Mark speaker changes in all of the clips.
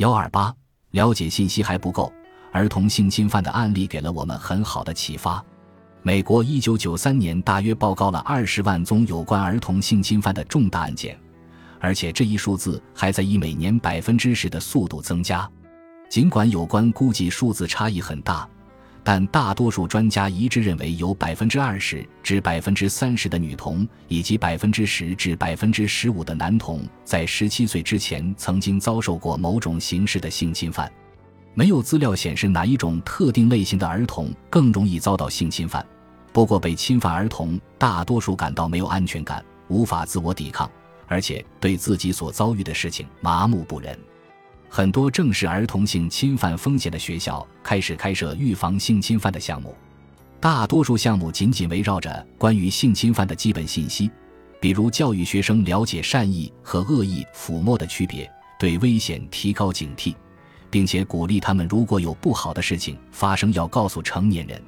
Speaker 1: 幺二八，了解信息还不够，儿童性侵犯的案例给了我们很好的启发。美国一九九三年大约报告了二十万宗有关儿童性侵犯的重大案件，而且这一数字还在以每年百分之十的速度增加。尽管有关估计数字差异很大，但大多数专家一致认为有百分之二十至百分之三十的女童以及百分之十至百分之十五的男童在十七岁之前曾经遭受过某种形式的性侵犯。没有资料显示哪一种特定类型的儿童更容易遭到性侵犯。不过，被侵犯儿童大多数感到没有安全感，无法自我抵抗，而且对自己所遭遇的事情麻木不仁。很多正视儿童性侵犯风险的学校开始开设预防性侵犯的项目，大多数项目紧紧围绕着关于性侵犯的基本信息，比如教育学生了解善意和恶意抚摸的区别，对危险提高警惕。并且鼓励他们，如果有不好的事情发生，要告诉成年人。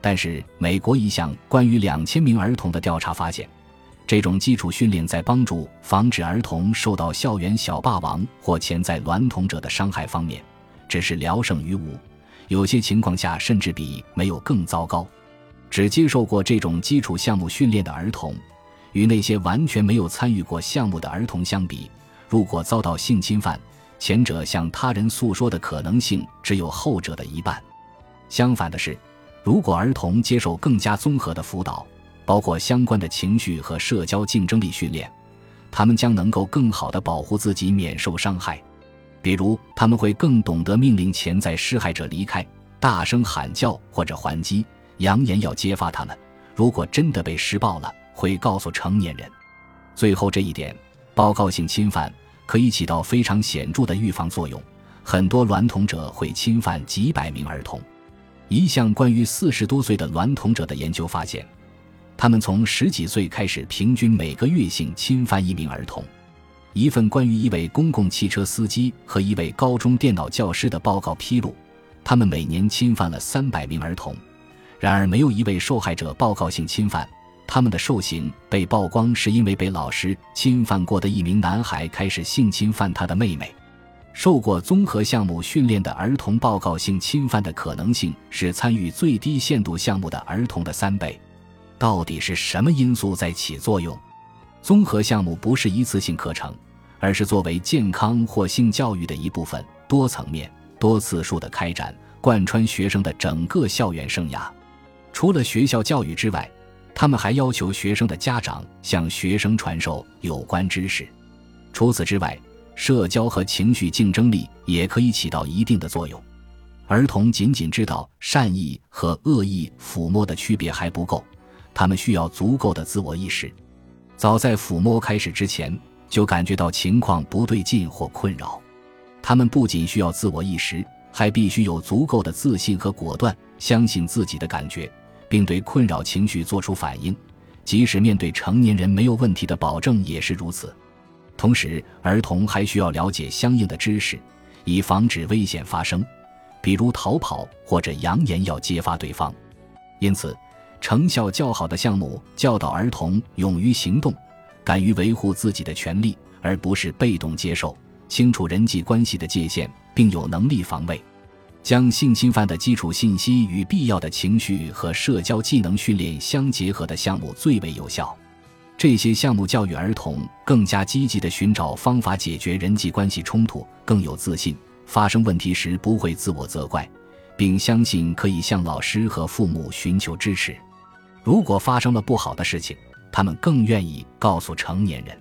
Speaker 1: 但是，美国一项关于两千名儿童的调查发现，这种基础训练在帮助防止儿童受到校园小霸王或潜在娈童者的伤害方面，只是聊胜于无，有些情况下甚至比没有更糟糕。只接受过这种基础项目训练的儿童，与那些完全没有参与过项目的儿童相比，如果遭到性侵犯，前者向他人诉说的可能性只有后者的一半。相反的是，如果儿童接受更加综合的辅导，包括相关的情绪和社交竞争力训练，他们将能够更好地保护自己免受伤害。比如，他们会更懂得命令潜在施害者离开，大声喊叫或者还击，扬言要揭发他们。如果真的被施暴了，会告诉成年人。最后这一点，报告性侵犯。可以起到非常显著的预防作用。很多娈童者会侵犯几百名儿童。一项关于四十多岁的娈童者的研究发现，他们从十几岁开始，平均每个月性侵犯一名儿童。一份关于一位公共汽车司机和一位高中电脑教师的报告披露，他们每年侵犯了三百名儿童。然而，没有一位受害者报告性侵犯。他们的受刑被曝光，是因为被老师侵犯过的一名男孩开始性侵犯他的妹妹。受过综合项目训练的儿童报告性侵犯的可能性是参与最低限度项目的儿童的三倍。到底是什么因素在起作用？综合项目不是一次性课程，而是作为健康或性教育的一部分，多层面、多次数的开展，贯穿学生的整个校园生涯。除了学校教育之外，他们还要求学生的家长向学生传授有关知识。除此之外，社交和情绪竞争力也可以起到一定的作用。儿童仅仅知道善意和恶意抚摸的区别还不够，他们需要足够的自我意识。早在抚摸开始之前，就感觉到情况不对劲或困扰。他们不仅需要自我意识，还必须有足够的自信和果断，相信自己的感觉。并对困扰情绪做出反应，即使面对成年人没有问题的保证也是如此。同时，儿童还需要了解相应的知识，以防止危险发生，比如逃跑或者扬言要揭发对方。因此，成效较好的项目教导儿童勇于行动，敢于维护自己的权利，而不是被动接受，清楚人际关系的界限，并有能力防卫。将性侵犯的基础信息与必要的情绪和社交技能训练相结合的项目最为有效。这些项目教育儿童更加积极地寻找方法解决人际关系冲突，更有自信，发生问题时不会自我责怪，并相信可以向老师和父母寻求支持。如果发生了不好的事情，他们更愿意告诉成年人。